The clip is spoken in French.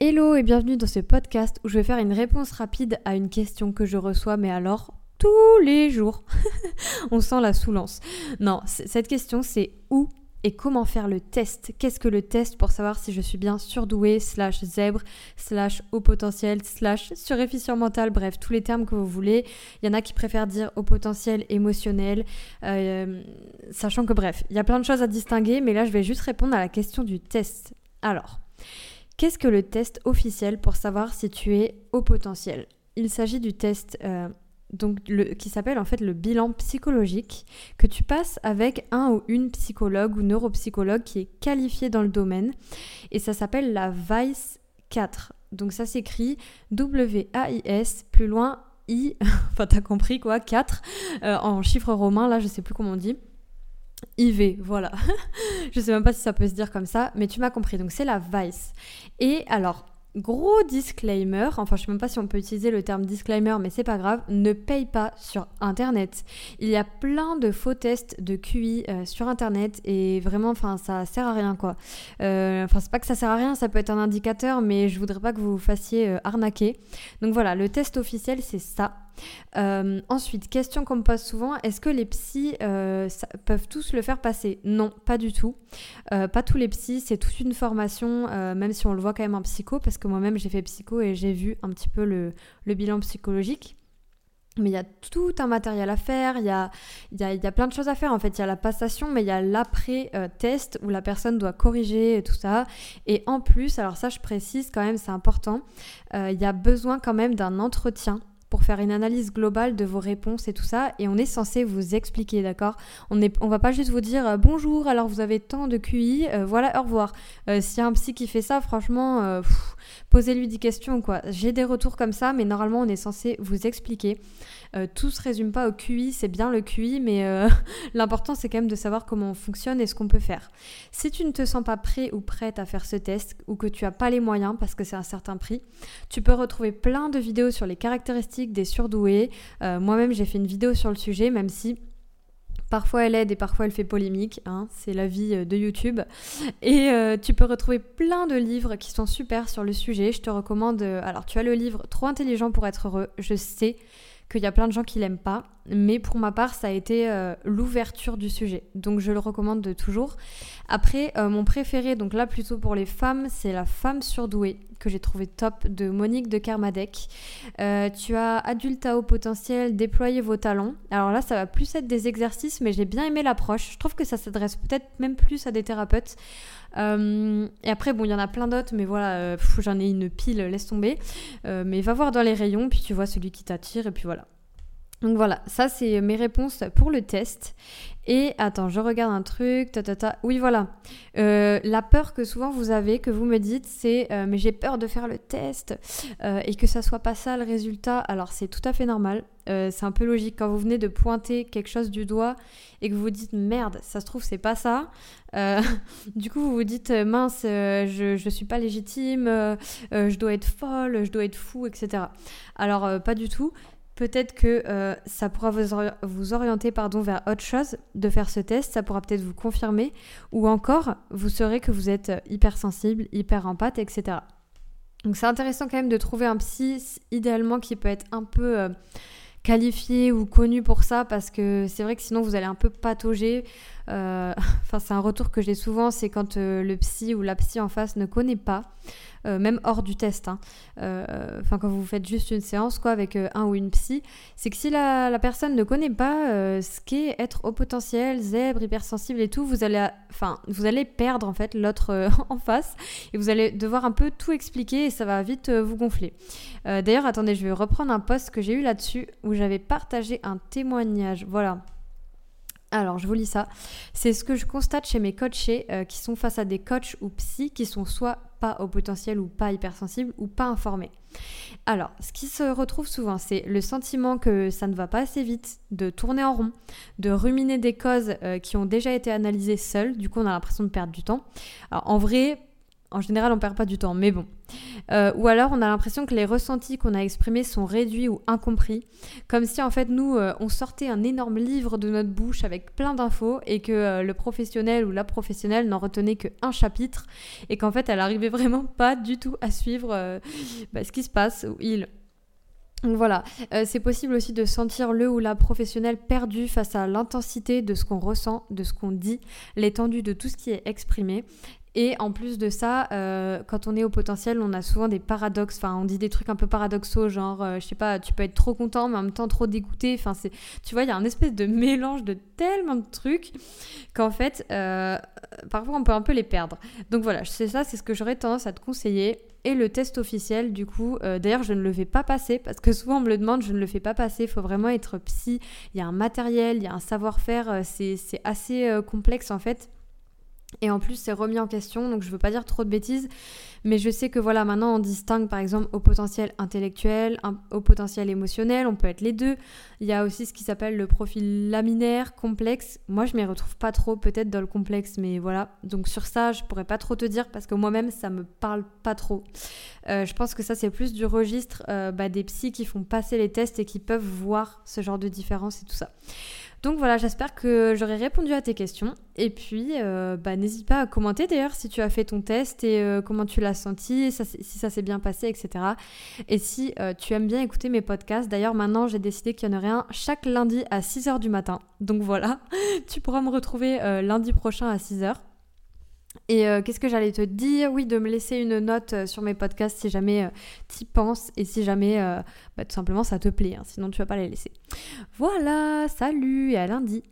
Hello et bienvenue dans ce podcast où je vais faire une réponse rapide à une question que je reçois, mais alors tous les jours. On sent la soulance. Non, cette question c'est où et comment faire le test? Qu'est-ce que le test pour savoir si je suis bien surdoué, slash zèbre, slash haut potentiel, slash suréfficient mental, bref, tous les termes que vous voulez. Il y en a qui préfèrent dire haut potentiel émotionnel, euh, sachant que bref, il y a plein de choses à distinguer, mais là je vais juste répondre à la question du test. Alors, Qu'est-ce que le test officiel pour savoir si tu es au potentiel? Il s'agit du test euh, donc qui s'appelle en fait le bilan psychologique que tu passes avec un ou une psychologue ou neuropsychologue qui est qualifié dans le domaine et ça s'appelle la VICE 4. Donc ça s'écrit W-A-I-S plus loin I, enfin t'as compris quoi, 4 euh, en chiffres romains, là je sais plus comment on dit. IV, voilà. je sais même pas si ça peut se dire comme ça, mais tu m'as compris. Donc c'est la Vice. Et alors, gros disclaimer, enfin je sais même pas si on peut utiliser le terme disclaimer, mais c'est pas grave, ne paye pas sur internet. Il y a plein de faux tests de QI euh, sur internet et vraiment, enfin ça sert à rien quoi. Euh, enfin c'est pas que ça sert à rien, ça peut être un indicateur, mais je voudrais pas que vous vous fassiez euh, arnaquer. Donc voilà, le test officiel c'est ça. Euh, ensuite, question qu'on me pose souvent, est-ce que les psys euh, peuvent tous le faire passer? Non, pas du tout. Euh, pas tous les psys, c'est toute une formation, même si on le voit quand même en psycho, parce que moi-même j'ai fait psycho et j'ai vu un petit peu le, bilan psychologique. Mais il y a tout un matériel à faire, il y a, y, a, y a, plein de choses à faire en fait. Il y a la passation, mais il y a l'après-test où la personne doit corriger tout ça. Et en plus, alors ça je précise quand même, c'est important, il y a besoin quand même d'un entretien pour faire une analyse globale de vos réponses et tout ça. Et on est censé vous expliquer, d'accord? On ne on va pas juste vous dire euh, bonjour, alors vous avez tant de QI, euh, voilà, au revoir. Euh, s'il y a un psy qui fait ça, franchement, posez-lui des questions, quoi. J'ai des retours comme ça, mais normalement, on est censé vous expliquer. Tout se résume pas au QI, c'est bien le QI, mais l'important c'est quand même de savoir comment on fonctionne et ce qu'on peut faire. Si tu ne te sens pas prêt ou prête à faire ce test ou que tu as pas les moyens parce que c'est un certain prix, tu peux retrouver plein de vidéos sur les caractéristiques des surdoués. Euh, moi-même j'ai fait une vidéo sur le sujet, même si Parfois elle aide et parfois elle fait polémique, hein, c'est la vie de YouTube. Et tu peux retrouver plein de livres qui sont super sur le sujet. Je te recommande, alors tu as le livre Trop intelligent pour être heureux, je sais qu'il y a plein de gens qui l'aiment pas, mais pour ma part, ça a été euh, l'ouverture du sujet. Donc je le recommande toujours. Après, euh, mon préféré, donc là plutôt pour les femmes, c'est La femme surdouée que j'ai trouvé top de Monique de Kermadec. Euh, tu as adulte à haut potentiel, déployer vos talents. Alors là, ça va plus être des exercices, mais j'ai bien aimé l'approche. Je trouve que ça s'adresse peut-être même plus à des thérapeutes. Et après, bon, il y en a plein d'autres, mais voilà, j'en ai une pile, laisse tomber. mais va voir dans les rayons, puis tu vois celui qui t'attire, et puis voilà. Donc voilà, ça c'est mes réponses pour le test. Et attends, je regarde un truc. Ta, ta, ta. Oui, voilà. Euh, la peur que souvent vous avez, que vous me dites, c'est euh, mais j'ai peur de faire le test euh, et que ça soit pas ça le résultat. Alors c'est tout à fait normal. c'est un peu logique quand vous venez de pointer quelque chose du doigt et que vous vous dites merde, ça se trouve c'est pas ça. du coup vous vous dites mince, je, je suis pas légitime, je dois être folle, je dois être fou, etc. Alors pas du tout peut-être que euh, ça pourra vous, orienter pardon, vers autre chose de faire ce test, ça pourra peut-être vous confirmer, ou encore vous saurez que vous êtes hypersensible, hyper empathe, etc. Donc c'est intéressant quand même de trouver un psy, idéalement qui peut être un peu euh, qualifié ou connu pour ça, parce que c'est vrai que sinon vous allez un peu patauger. Euh, enfin c'est un retour que j'ai souvent, c'est quand le psy ou la psy en face ne connaît pas. Euh, même hors du test. Hein. Euh, enfin, quand vous faites juste une séance quoi, avec euh, un ou une psy, c'est que si la, personne ne connaît pas ce qu'est être au potentiel, zèbre, hypersensible et tout, vous allez, enfin, vous allez perdre en fait l'autre en face et vous allez devoir un peu tout expliquer et ça va vite vous gonfler. D'ailleurs, attendez, je vais reprendre un post que j'ai eu là-dessus où j'avais partagé un témoignage. Voilà. Alors, je vous lis ça. C'est ce que je constate chez mes coachés qui sont face à des coachs ou psy qui sont soit pas au potentiel ou pas hypersensible ou pas informé. Alors, ce qui se retrouve souvent, c'est le sentiment que ça ne va pas assez vite, de tourner en rond, de ruminer des causes euh, qui ont déjà été analysées seules, du coup on a l'impression de perdre du temps. Alors en vrai, en général, on perd pas du temps, mais bon. Euh, ou alors on a l'impression que les ressentis qu'on a exprimés sont réduits ou incompris, comme si en fait nous euh, on sortait un énorme livre de notre bouche avec plein d'infos et que euh, le professionnel ou la professionnelle n'en retenait qu'un chapitre et qu'en fait elle arrivait vraiment pas du tout à suivre bah, ce qui se passe ou il. Donc voilà, c'est possible aussi de sentir le ou la professionnelle perdu face à l'intensité de ce qu'on ressent, de ce qu'on dit, l'étendue de tout ce qui est exprimé. Et en plus de ça, euh, quand on est au potentiel, on a souvent des paradoxes. Enfin, on dit des trucs un peu paradoxaux, genre, euh, je sais pas, tu peux être trop content, mais en même temps trop dégoûté. Enfin, c'est, tu vois, il y a un espèce de mélange de tellement de trucs qu'en fait, euh, parfois on peut un peu les perdre. Donc voilà, c'est ça, c'est ce que j'aurais tendance à te conseiller. Et le test officiel, du coup, d'ailleurs, je ne le fais pas passer parce que souvent on me le demande, je ne le fais pas passer. Il faut vraiment être psy. Il y a un matériel, il y a un savoir-faire. c'est assez complexe en fait. Et en plus, c'est remis en question, donc je veux pas dire trop de bêtises, mais je sais que voilà, maintenant on distingue par exemple au potentiel intellectuel, au potentiel émotionnel, on peut être les deux. Il y a aussi ce qui s'appelle le profil laminaire, complexe. Moi, je m'y retrouve pas trop, peut-être dans le complexe, mais voilà. Donc sur ça, je pourrais pas trop te dire parce que moi-même, ça me parle pas trop. Euh, je pense que ça, c'est plus du registre euh, bah, des psys qui font passer les tests et qui peuvent voir ce genre de différence et tout ça. Donc voilà, j'espère que j'aurai répondu à tes questions. Et puis, euh, bah, n'hésite pas à commenter d'ailleurs si tu as fait ton test et euh, comment tu l'as senti, si ça s'est bien passé, etc. Et si euh, tu aimes bien écouter mes podcasts, d'ailleurs maintenant j'ai décidé qu'il y en aurait un chaque lundi à 6h du matin. Donc voilà, tu pourras me retrouver lundi prochain à 6h. Et euh, qu'est-ce que j'allais te dire? Oui, de me laisser une note euh, sur mes podcasts si jamais euh, tu y penses et si jamais bah, tout simplement ça te plaît. Hein, sinon, tu vas pas les laisser. Voilà, salut et à lundi